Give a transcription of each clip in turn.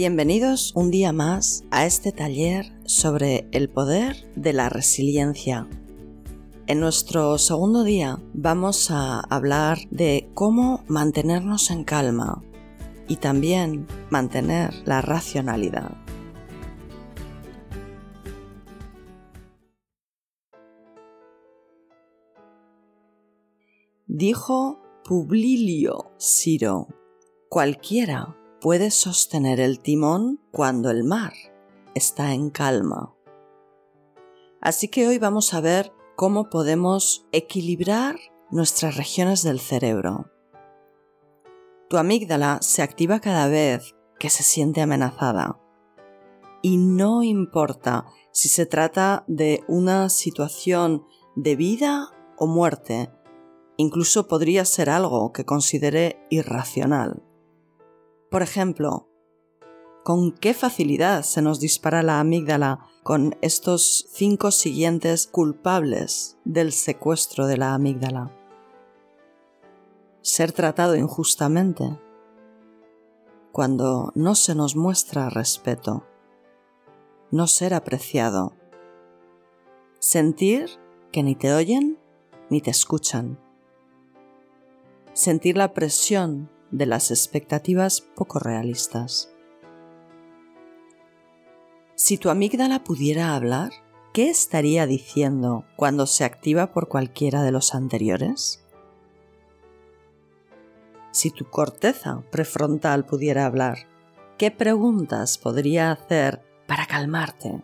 Bienvenidos un día más a este taller sobre el poder de la resiliencia. En nuestro segundo día vamos a hablar de cómo mantenernos en calma y también mantener la racionalidad. Dijo Publilio Ciro, cualquiera puede sostener el timón cuando el mar está en calma. Así que hoy vamos a ver cómo podemos equilibrar nuestras regiones del cerebro. Tu amígdala se activa cada vez que se siente amenazada. Y no importa si se trata de una situación de vida o muerte, incluso podría ser algo que considere irracional. Por ejemplo, ¿con qué facilidad se nos dispara la amígdala con estos cinco siguientes culpables del secuestro de la amígdala? Ser tratado injustamente, cuando no se nos muestra respeto, no ser apreciado, sentir que ni te oyen ni te escuchan, sentir la presión de las expectativas poco realistas. Si tu amígdala pudiera hablar, ¿qué estaría diciendo cuando se activa por cualquiera de los anteriores? Si tu corteza prefrontal pudiera hablar, ¿qué preguntas podría hacer para calmarte?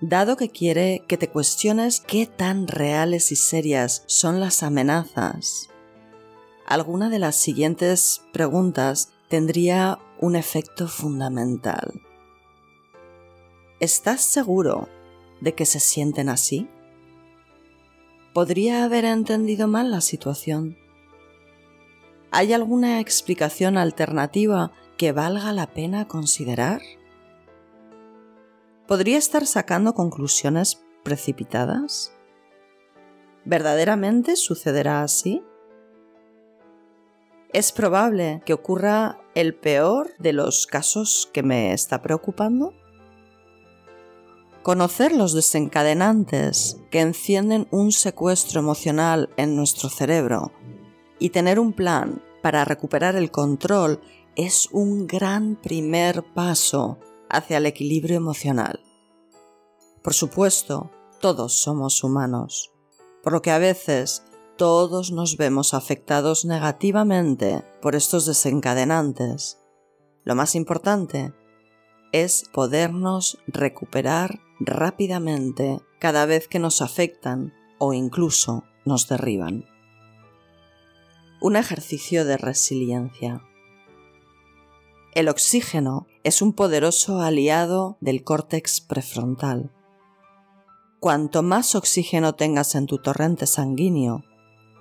Dado que quiere que te cuestiones qué tan reales y serias son las amenazas alguna de las siguientes preguntas tendría un efecto fundamental. ¿Estás seguro de que se sienten así? ¿Podría haber entendido mal la situación? ¿Hay alguna explicación alternativa que valga la pena considerar? ¿Podría estar sacando conclusiones precipitadas? ¿Verdaderamente sucederá así? Es probable que ocurra el peor de los casos que me está preocupando? Conocer los desencadenantes que encienden un secuestro emocional en nuestro cerebro y tener un plan para recuperar el control es un gran primer paso hacia el equilibrio emocional. Por supuesto, todos somos humanos, por lo que a veces todos nos vemos afectados negativamente por estos desencadenantes. Lo más importante es podernos recuperar rápidamente cada vez que nos afectan o incluso nos derriban. Un ejercicio de resiliencia. El oxígeno es un poderoso aliado del córtex prefrontal. Cuanto más oxígeno tengas en tu torrente sanguíneo,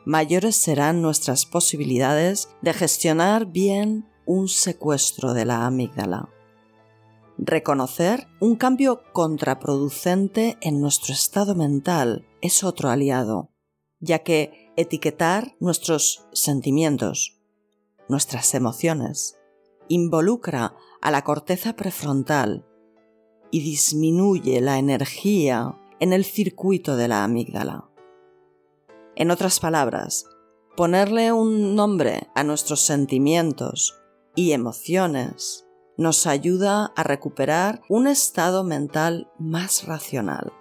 mayores serán nuestras posibilidades de gestionar bien un secuestro de la amígdala. Reconocer un cambio contraproducente en nuestro estado mental es otro aliado, ya que etiquetar nuestros sentimientos, nuestras emociones, involucra a la corteza prefrontal y disminuye la energía en el circuito de la amígdala. En otras palabras, ponerle un nombre a nuestros sentimientos y emociones nos ayuda a recuperar un estado mental más racional.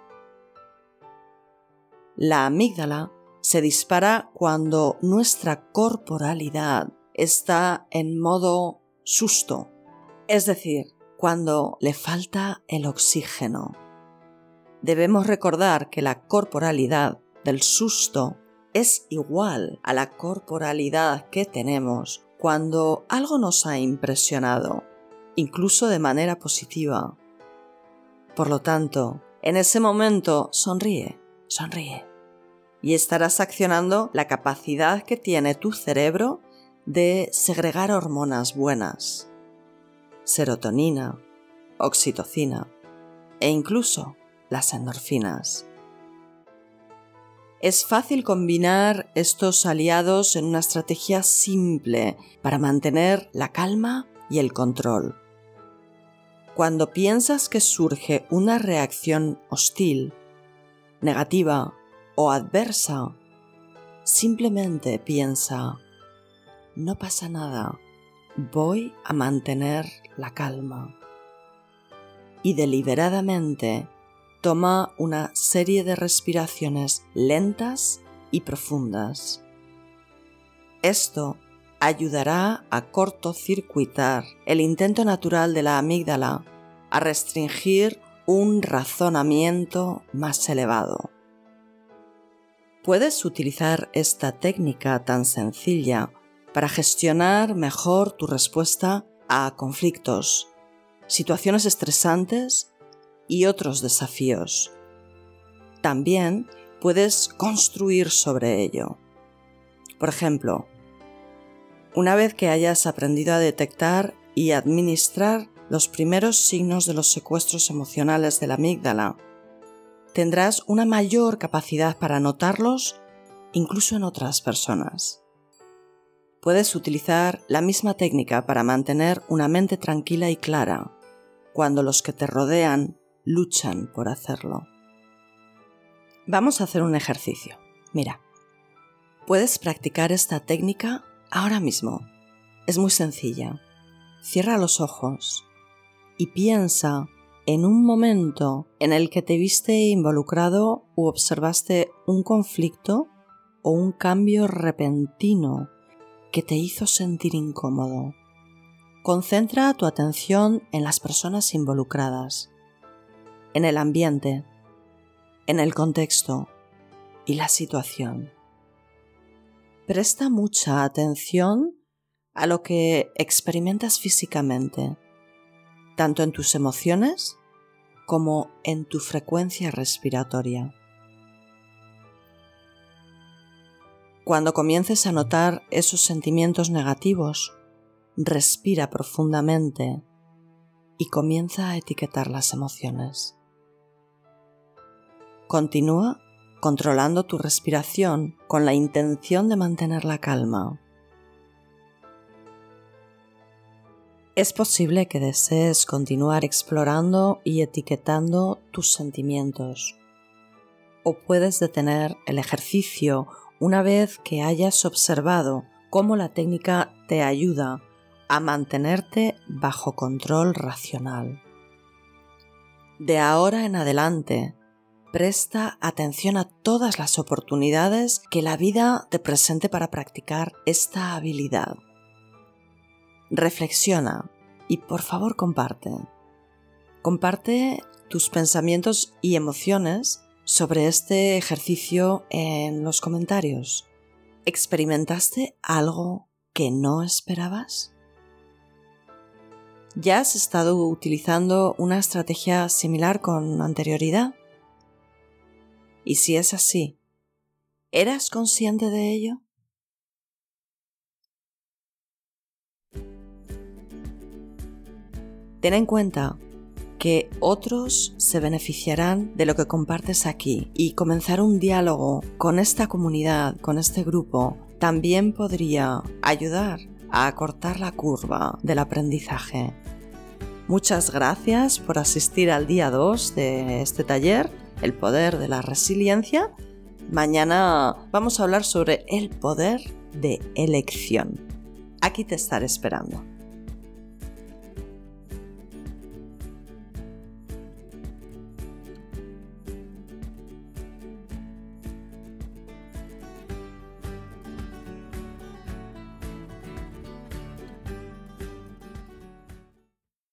La amígdala se dispara cuando nuestra corporalidad está en modo susto, es decir, cuando le falta el oxígeno. Debemos recordar que la corporalidad del susto es igual a la corporalidad que tenemos cuando algo nos ha impresionado, incluso de manera positiva. Por lo tanto, en ese momento sonríe, sonríe, y estarás accionando la capacidad que tiene tu cerebro de segregar hormonas buenas, serotonina, oxitocina e incluso las endorfinas. Es fácil combinar estos aliados en una estrategia simple para mantener la calma y el control. Cuando piensas que surge una reacción hostil, negativa o adversa, simplemente piensa, no pasa nada, voy a mantener la calma. Y deliberadamente toma una serie de respiraciones lentas y profundas. Esto ayudará a cortocircuitar el intento natural de la amígdala a restringir un razonamiento más elevado. Puedes utilizar esta técnica tan sencilla para gestionar mejor tu respuesta a conflictos, situaciones estresantes y otros desafíos. También puedes construir sobre ello. Por ejemplo, una vez que hayas aprendido a detectar y administrar los primeros signos de los secuestros emocionales de la amígdala, tendrás una mayor capacidad para notarlos incluso en otras personas. Puedes utilizar la misma técnica para mantener una mente tranquila y clara cuando los que te rodean luchan por hacerlo. Vamos a hacer un ejercicio. Mira, puedes practicar esta técnica ahora mismo. Es muy sencilla. Cierra los ojos y piensa en un momento en el que te viste involucrado u observaste un conflicto o un cambio repentino que te hizo sentir incómodo. Concentra tu atención en las personas involucradas, en el ambiente, en el contexto y la situación. Presta mucha atención a lo que experimentas físicamente, tanto en tus emociones como en tu frecuencia respiratoria. Cuando comiences a notar esos sentimientos negativos, respira profundamente y comienza a etiquetar las emociones. Continúa controlando tu respiración con la intención de mantener la calma. Es posible que desees continuar explorando y etiquetando tus sentimientos. O puedes detener el ejercicio una vez que hayas observado cómo la técnica te ayuda a mantenerte bajo control racional. De ahora en adelante, Presta atención a todas las oportunidades que la vida te presente para practicar esta habilidad. Reflexiona y por favor comparte. Comparte tus pensamientos y emociones sobre este ejercicio en los comentarios. ¿Experimentaste algo que no esperabas? ¿Ya has estado utilizando una estrategia similar con anterioridad? Y si es así, ¿eras consciente de ello? Ten en cuenta que otros se beneficiarán de lo que compartes aquí y comenzar un diálogo con esta comunidad, con este grupo, también podría ayudar a acortar la curva del aprendizaje. Muchas gracias por asistir al día 2 de este taller el poder de la resiliencia. Mañana vamos a hablar sobre el poder de elección. Aquí te estaré esperando.